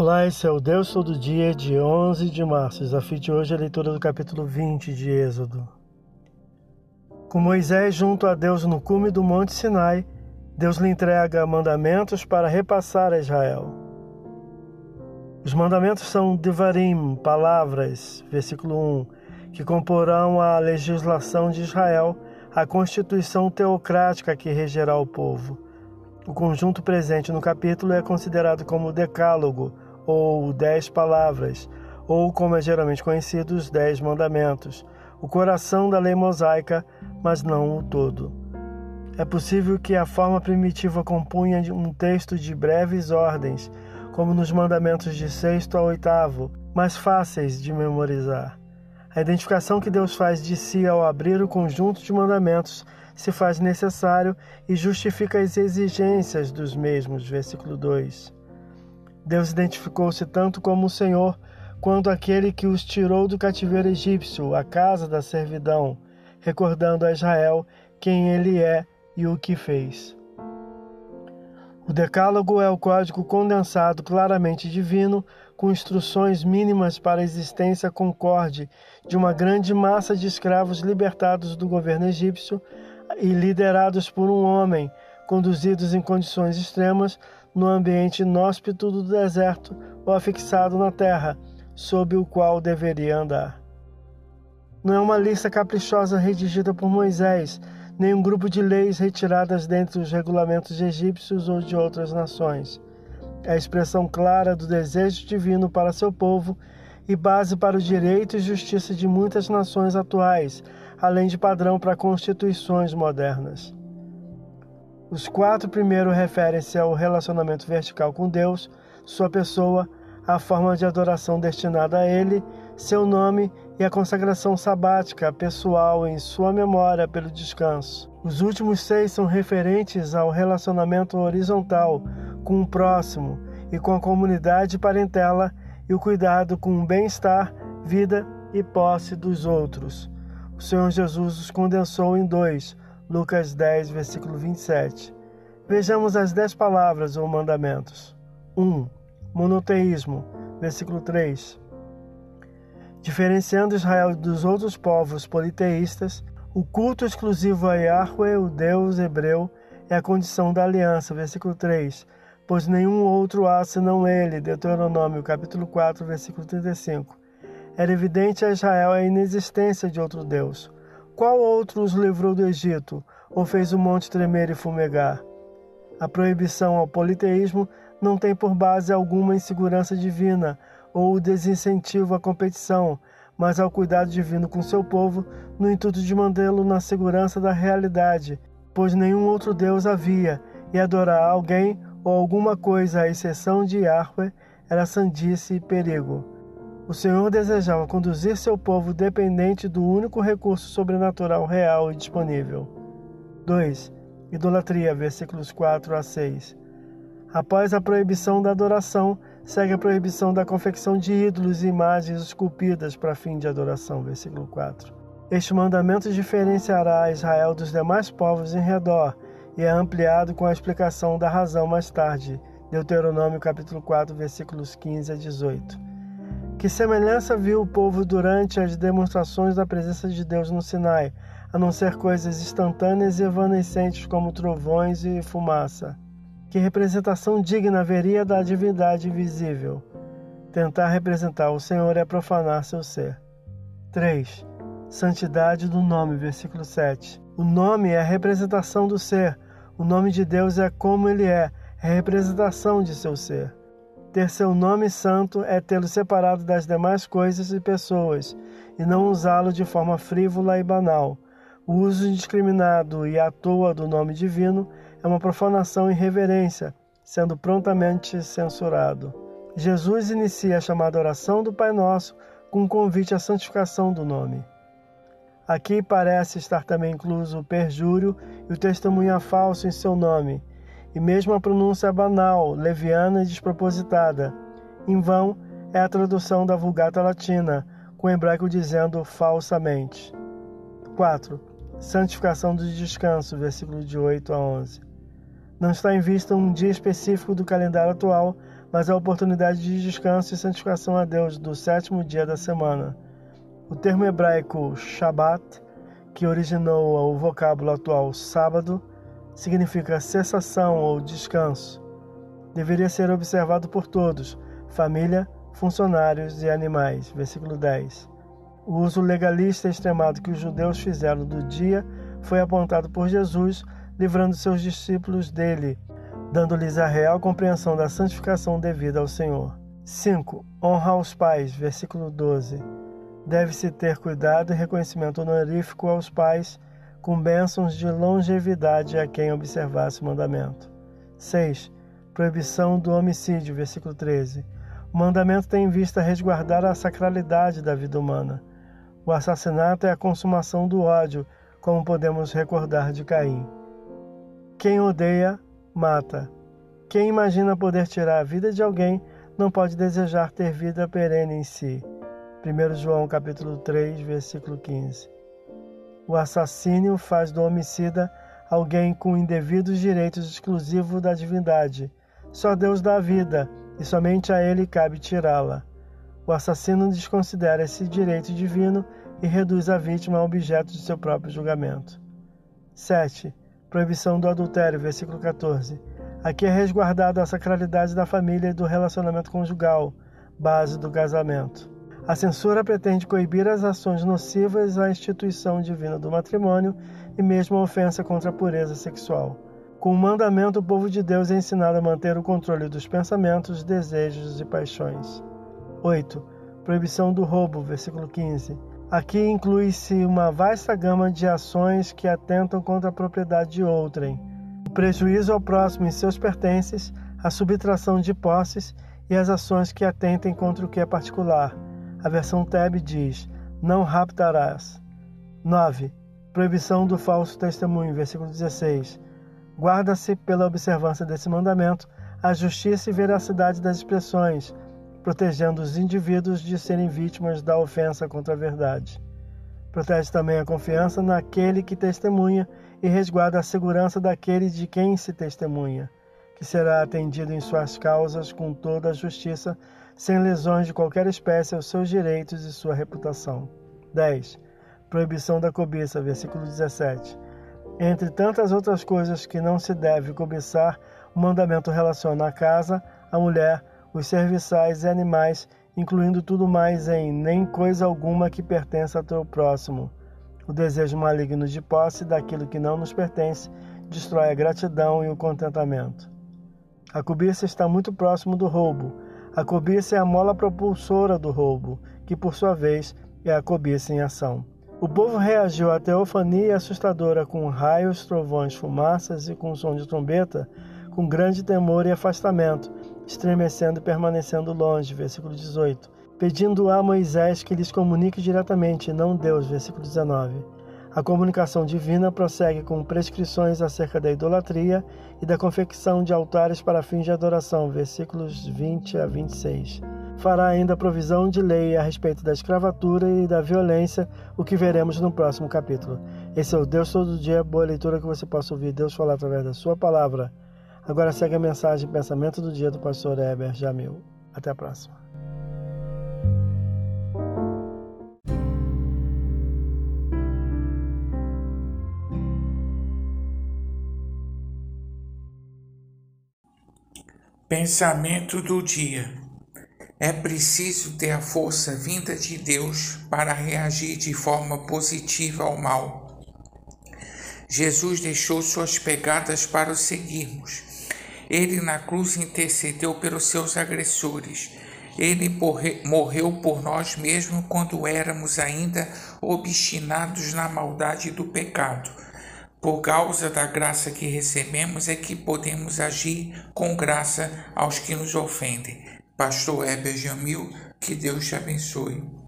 Olá, esse é o Deus Todo Dia de 11 de março. desafio de hoje é a leitura do capítulo 20 de Êxodo. Com Moisés junto a Deus no cume do Monte Sinai, Deus lhe entrega mandamentos para repassar a Israel. Os mandamentos são Devarim, palavras, versículo 1, que comporão a legislação de Israel, a constituição teocrática que regerá o povo. O conjunto presente no capítulo é considerado como Decálogo, ou Dez Palavras, ou como é geralmente conhecido, os Dez Mandamentos, o coração da lei mosaica, mas não o todo. É possível que a forma primitiva compunha um texto de breves ordens, como nos mandamentos de sexto a oitavo, mais fáceis de memorizar. A identificação que Deus faz de si ao abrir o conjunto de mandamentos se faz necessário e justifica as exigências dos mesmos. Versículo 2. Deus identificou-se tanto como o Senhor, quanto aquele que os tirou do cativeiro egípcio, a casa da servidão, recordando a Israel quem ele é e o que fez. O Decálogo é o código condensado claramente divino, com instruções mínimas para a existência concorde de uma grande massa de escravos libertados do governo egípcio e liderados por um homem, conduzidos em condições extremas no ambiente inóspito do deserto ou afixado na terra, sob o qual deveria andar. Não é uma lista caprichosa redigida por Moisés, nem um grupo de leis retiradas dentre os regulamentos egípcios ou de outras nações. É a expressão clara do desejo divino para seu povo e base para o direito e justiça de muitas nações atuais, além de padrão para constituições modernas. Os quatro primeiros referem-se ao relacionamento vertical com Deus, sua pessoa, a forma de adoração destinada a Ele, seu nome e a consagração sabática pessoal em sua memória pelo descanso. Os últimos seis são referentes ao relacionamento horizontal com o próximo e com a comunidade parentela e o cuidado com o bem-estar, vida e posse dos outros. O Senhor Jesus os condensou em dois, Lucas 10, versículo 27. Vejamos as dez palavras ou mandamentos. 1. Monoteísmo, versículo 3. Diferenciando Israel dos outros povos politeístas, o culto exclusivo a Yahweh, o Deus hebreu, é a condição da aliança, versículo 3. Pois nenhum outro há senão ele, Deuteronômio, capítulo 4, versículo 35. Era evidente a Israel a inexistência de outro Deus. Qual outro os livrou do Egito, ou fez o monte tremer e fumegar? A proibição ao politeísmo não tem por base alguma insegurança divina ou o desincentivo à competição, mas ao cuidado divino com seu povo, no intuito de mantê-lo na segurança da realidade, pois nenhum outro Deus havia, e adorar alguém ou alguma coisa à exceção de Yahweh era sandice e perigo. O Senhor desejava conduzir seu povo dependente do único recurso sobrenatural real e disponível. 2. Idolatria, versículos 4 a 6. Após a proibição da adoração, segue a proibição da confecção de ídolos e imagens esculpidas para fim de adoração, versículo 4. Este mandamento diferenciará Israel dos demais povos em redor e é ampliado com a explicação da razão mais tarde, Deuteronômio capítulo 4, versículos 15 a 18. Que semelhança viu o povo durante as demonstrações da presença de Deus no Sinai, a não ser coisas instantâneas e evanescentes como trovões e fumaça? Que representação digna haveria da divindade invisível? Tentar representar o Senhor é profanar seu ser. 3. Santidade do nome, versículo 7. O nome é a representação do ser. O nome de Deus é como ele é, é a representação de seu ser. Ter seu nome santo é tê-lo separado das demais coisas e pessoas, e não usá-lo de forma frívola e banal. O uso indiscriminado e à toa do nome divino é uma profanação e irreverência, sendo prontamente censurado. Jesus inicia a chamada oração do Pai Nosso com um convite à santificação do nome. Aqui parece estar também incluso o perjúrio e o testemunho falso em seu nome, e mesmo a pronúncia banal, leviana e despropositada. Em vão é a tradução da Vulgata Latina, com o hebraico dizendo falsamente. 4. Santificação do descanso, versículo de 8 a 11. Não está em vista um dia específico do calendário atual, mas a oportunidade de descanso e santificação a Deus do sétimo dia da semana. O termo hebraico Shabbat, que originou o vocábulo atual sábado, significa cessação ou descanso. Deveria ser observado por todos, família, funcionários e animais. Versículo 10. O uso legalista extremado que os judeus fizeram do dia foi apontado por Jesus, livrando seus discípulos dele, dando-lhes a real compreensão da santificação devida ao Senhor. 5. Honra aos pais. Versículo 12. Deve-se ter cuidado e reconhecimento honorífico aos pais, com bênçãos de longevidade a quem observasse o mandamento. 6. Proibição do homicídio. Versículo 13. O mandamento tem em vista resguardar a sacralidade da vida humana. O assassinato é a consumação do ódio, como podemos recordar de Caim. Quem odeia, mata. Quem imagina poder tirar a vida de alguém não pode desejar ter vida perene em si. 1 João capítulo 3, versículo 15. O assassínio faz do homicida alguém com indevidos direitos exclusivos da divindade. Só Deus dá vida e somente a ele cabe tirá-la. O assassino desconsidera esse direito divino e reduz a vítima a objeto de seu próprio julgamento. 7. Proibição do adultério, versículo 14. Aqui é resguardada a sacralidade da família e do relacionamento conjugal, base do casamento. A censura pretende coibir as ações nocivas à instituição divina do matrimônio e mesmo a ofensa contra a pureza sexual. Com o mandamento, o povo de Deus é ensinado a manter o controle dos pensamentos, desejos e paixões. 8. Proibição do roubo, versículo 15. Aqui inclui-se uma vasta gama de ações que atentam contra a propriedade de outrem, o prejuízo ao próximo e seus pertences, a subtração de posses e as ações que atentem contra o que é particular. A versão Teb diz: Não raptarás. 9. Proibição do falso testemunho, versículo 16. Guarda-se pela observância desse mandamento a justiça e veracidade das expressões, protegendo os indivíduos de serem vítimas da ofensa contra a verdade. Protege também a confiança naquele que testemunha e resguarda a segurança daquele de quem se testemunha, que será atendido em suas causas com toda a justiça, sem lesões de qualquer espécie aos seus direitos e sua reputação. 10. Proibição da cobiça, versículo 17. Entre tantas outras coisas que não se deve cobiçar, o mandamento relaciona a casa, a mulher, os serviçais e animais, incluindo tudo mais em nem coisa alguma que pertença ao teu próximo. O desejo maligno de posse daquilo que não nos pertence destrói a gratidão e o contentamento. A cobiça está muito próximo do roubo. A cobiça é a mola propulsora do roubo, que por sua vez é a cobiça em ação. O povo reagiu à teofania assustadora com raios, trovões, fumaças e com som de trombeta, com grande temor e afastamento, estremecendo e permanecendo longe. Versículo 18. Pedindo a Moisés que lhes comunique diretamente, não Deus. Versículo 19. A comunicação divina prossegue com prescrições acerca da idolatria e da confecção de altares para fins de adoração, versículos 20 a 26. Fará ainda provisão de lei a respeito da escravatura e da violência, o que veremos no próximo capítulo. Esse é o Deus Todo Dia, boa leitura que você possa ouvir Deus falar através da sua palavra. Agora segue a mensagem pensamento do dia do pastor Heber Jamil. Até a próxima. Pensamento do dia. É preciso ter a força vinda de Deus para reagir de forma positiva ao mal. Jesus deixou suas pegadas para o seguirmos ele na cruz intercedeu pelos seus agressores. Ele morreu por nós mesmo quando éramos ainda obstinados na maldade do pecado. Por causa da graça que recebemos é que podemos agir com graça aos que nos ofendem. Pastor Heber Jamil, que Deus te abençoe.